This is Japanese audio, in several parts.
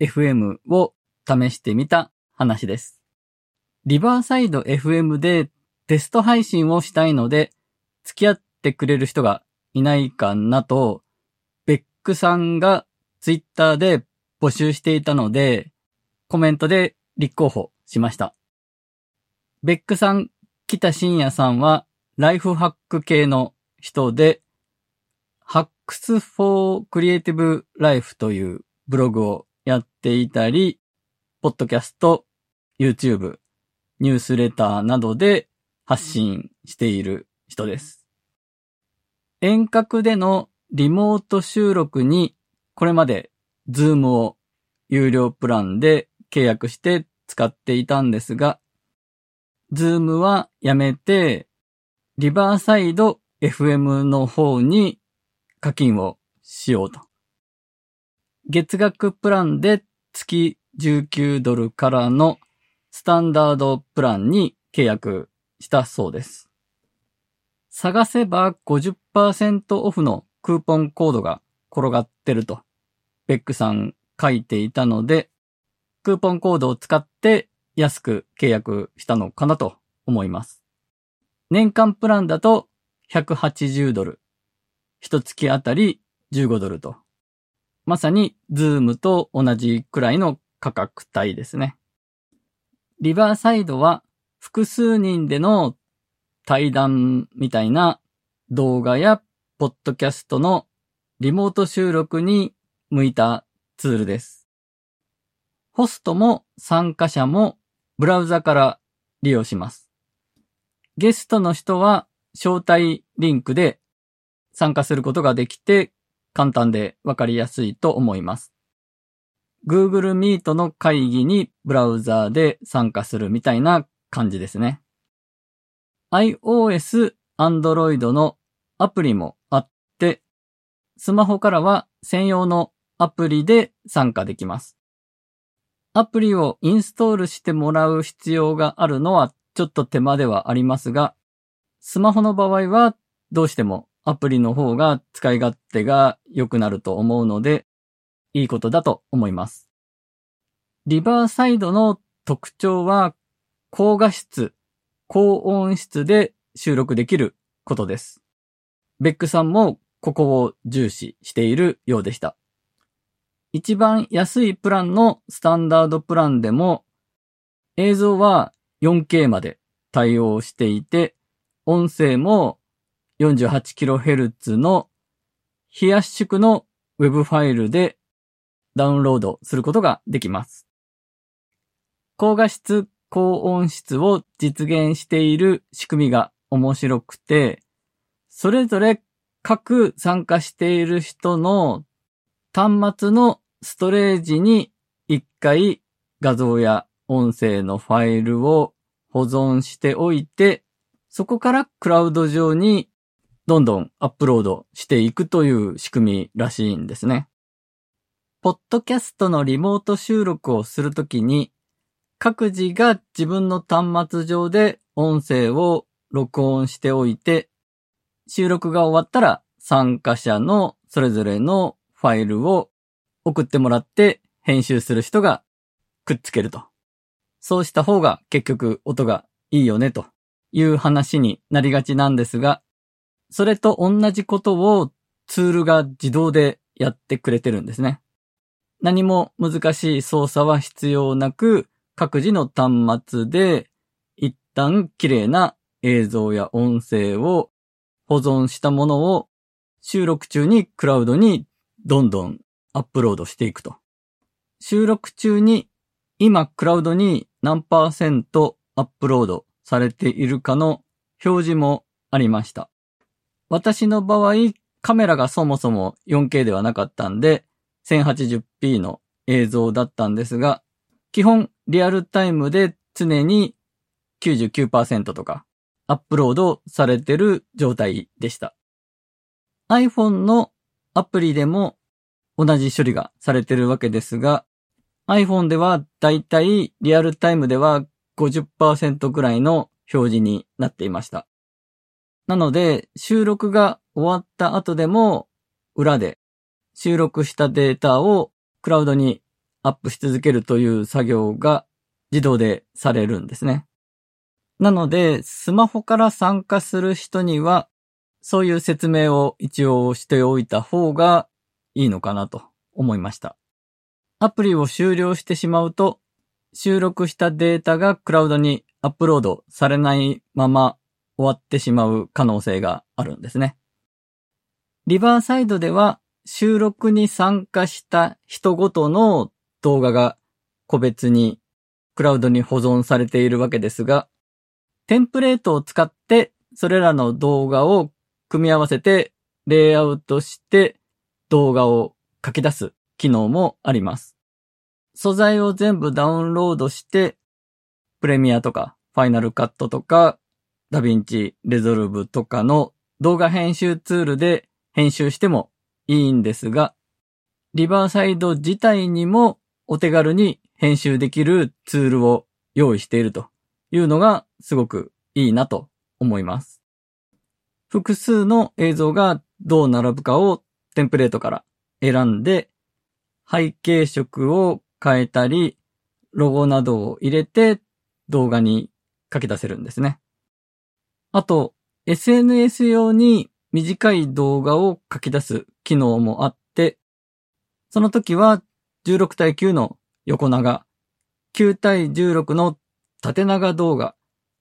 FM を試してみた話です。リバーサイド FM でテスト配信をしたいので、付き合ってくれる人がいないかなと、ベックさんがツイッターで募集していたので、コメントで立候補しました。ベックさん、北信也さんはライフハック系の人で、ハックス for Creative Life というブログをやっていたり、ポッドキャスト、YouTube、ニュースレターなどで発信している人です。遠隔でのリモート収録にこれまで Zoom を有料プランで契約して使っていたんですが、Zoom はやめて、リバーサイド FM の方に課金をしようと。月額プランで月19ドルからのスタンダードプランに契約したそうです。探せば50%オフのクーポンコードが転がってると、ベックさん書いていたので、クーポンコードを使って安く契約したのかなと思います。年間プランだと180ドル。一月あたり15ドルと。まさに Zoom と同じくらいの価格帯ですね。リバーサイドは複数人での対談みたいな動画やポッドキャストのリモート収録に向いたツールです。ホストも参加者もブラウザから利用します。ゲストの人は招待リンクで参加することができて簡単でわかりやすいと思います。Google Meet の会議にブラウザーで参加するみたいな感じですね。iOS、Android のアプリもあって、スマホからは専用のアプリで参加できます。アプリをインストールしてもらう必要があるのはちょっと手間ではありますが、スマホの場合はどうしてもアプリの方が使い勝手が良くなると思うので、いいことだと思います。リバーサイドの特徴は、高画質、高音質で収録できることです。ベックさんもここを重視しているようでした。一番安いプランのスタンダードプランでも、映像は 4K まで対応していて、音声も 48kHz の非圧縮の Web ファイルでダウンロードすることができます。高画質、高音質を実現している仕組みが面白くて、それぞれ各参加している人の端末のストレージに一回画像や音声のファイルを保存しておいて、そこからクラウド上にどんどんアップロードしていくという仕組みらしいんですね。ポッドキャストのリモート収録をするときに、各自が自分の端末上で音声を録音しておいて、収録が終わったら参加者のそれぞれのファイルを送ってもらって編集する人がくっつけるとそうした方が結局音がいいよねという話になりがちなんですが、それと同じことをツールが自動でやってくれてるんですね。何も難しい操作は必要なく、各自の端末で一旦綺麗な映像や音声を保存したものを収録中にクラウドにどんどんアップロードしていくと。収録中に今クラウドに何パーセントアップロードされているかの表示もありました。私の場合、カメラがそもそも 4K ではなかったんで、1080p の映像だったんですが、基本リアルタイムで常に99%とかアップロードされてる状態でした。iPhone のアプリでも同じ処理がされてるわけですが、iPhone ではだいたいリアルタイムでは50%ぐらいの表示になっていました。なので、収録が終わった後でも、裏で収録したデータをクラウドにアップし続けるという作業が自動でされるんですね。なので、スマホから参加する人には、そういう説明を一応しておいた方がいいのかなと思いました。アプリを終了してしまうと、収録したデータがクラウドにアップロードされないまま終わってしまう可能性があるんですね。リバーサイドでは収録に参加した人ごとの動画が個別にクラウドに保存されているわけですが、テンプレートを使ってそれらの動画を組み合わせてレイアウトして動画を書き出す機能もあります。素材を全部ダウンロードして、プレミアとか、ファイナルカットとか、ダヴィンチレゾルブとかの動画編集ツールで編集してもいいんですが、リバーサイド自体にもお手軽に編集できるツールを用意しているというのがすごくいいなと思います。複数の映像がどう並ぶかをテンプレートから選んで背景色を変えたり、ロゴなどを入れて動画に書き出せるんですね。あと、SNS 用に短い動画を書き出す機能もあって、その時は16対9の横長、9対16の縦長動画、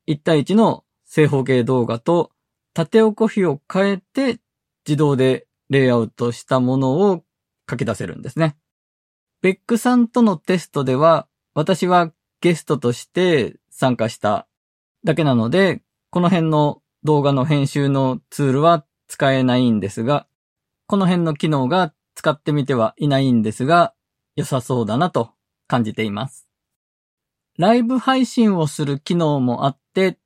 1対1の正方形動画と縦横比を変えて自動でレイアウトしたものを書き出せるんですね。ベックさんとのテストでは、私はゲストとして参加しただけなので、この辺の動画の編集のツールは使えないんですが、この辺の機能が使ってみてはいないんですが、良さそうだなと感じています。ライブ配信をする機能もあって、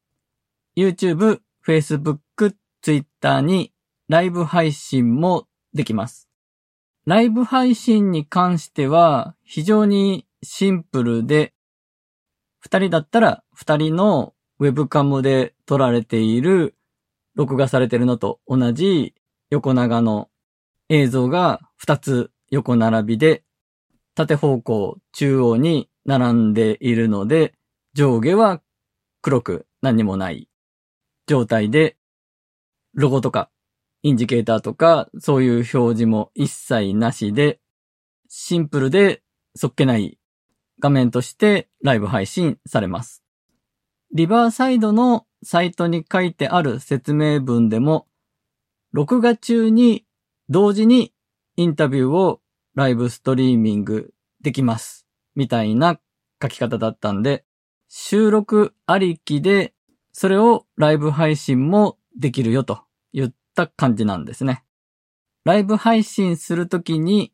YouTube、Facebook、Twitter にライブ配信もできます。ライブ配信に関しては非常にシンプルで、二人だったら二人のウェブカムで撮られている、録画されているのと同じ横長の映像が二つ横並びで、縦方向中央に並んでいるので、上下は黒く何もない状態で、ロゴとかインジケーターとか、そういう表示も一切なしで、シンプルでそっけない画面としてライブ配信されます。リバーサイドのサイトに書いてある説明文でも、録画中に同時にインタビューをライブストリーミングできます。みたいな書き方だったんで、収録ありきで、それをライブ配信もできるよと言っった感じなんですね。ライブ配信するときに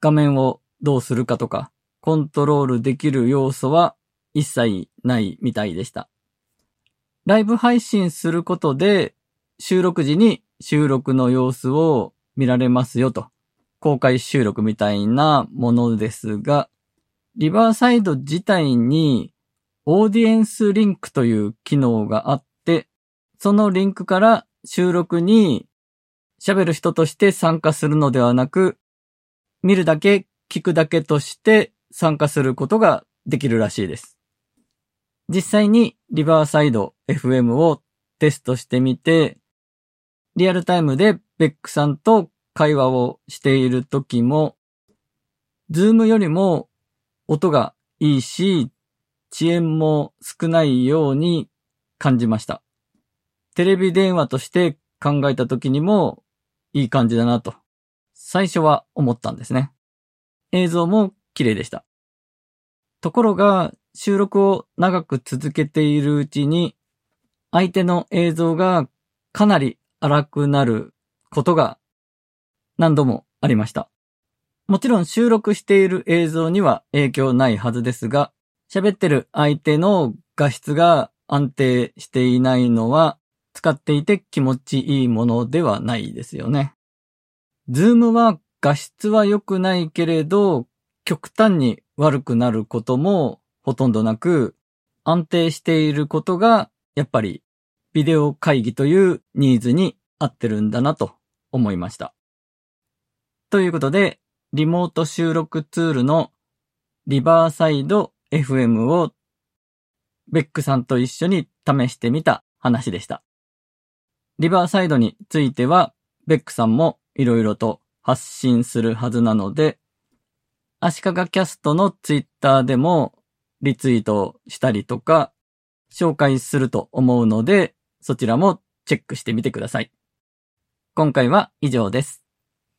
画面をどうするかとか、コントロールできる要素は一切ないみたいでした。ライブ配信することで収録時に収録の様子を見られますよと。公開収録みたいなものですが、リバーサイド自体にオーディエンスリンクという機能があって、そのリンクから収録に喋る人として参加するのではなく、見るだけ、聞くだけとして参加することができるらしいです。実際にリバーサイド FM をテストしてみて、リアルタイムでベックさんと会話をしている時も、 Zoom よりも音がいいし、遅延も少ないように感じました。テレビ電話として考えた時にもいい感じだなと、最初は思ったんですね。映像も綺麗でした。ところが、収録を長く続けているうちに、相手の映像がかなり荒くなることが何度もありました。もちろん収録している映像には影響ないはずですが、喋ってる相手の画質が安定していないのは使っていて気持ちいいものではないですよね。 Zoom は画質は良くないけれど、極端に悪くなることもほとんどなく、安定していることが、やっぱりビデオ会議というニーズに合ってるんだなと思いました。ということで、リモート収録ツールのリバーサイド FM をベックさんと一緒に試してみた話でした。リバーサイドについては、ベックさんも色々と発信するはずなので、足利キャストのツイッターでもリツイートしたりとか、紹介すると思うので、そちらもチェックしてみてください。今回は以上です。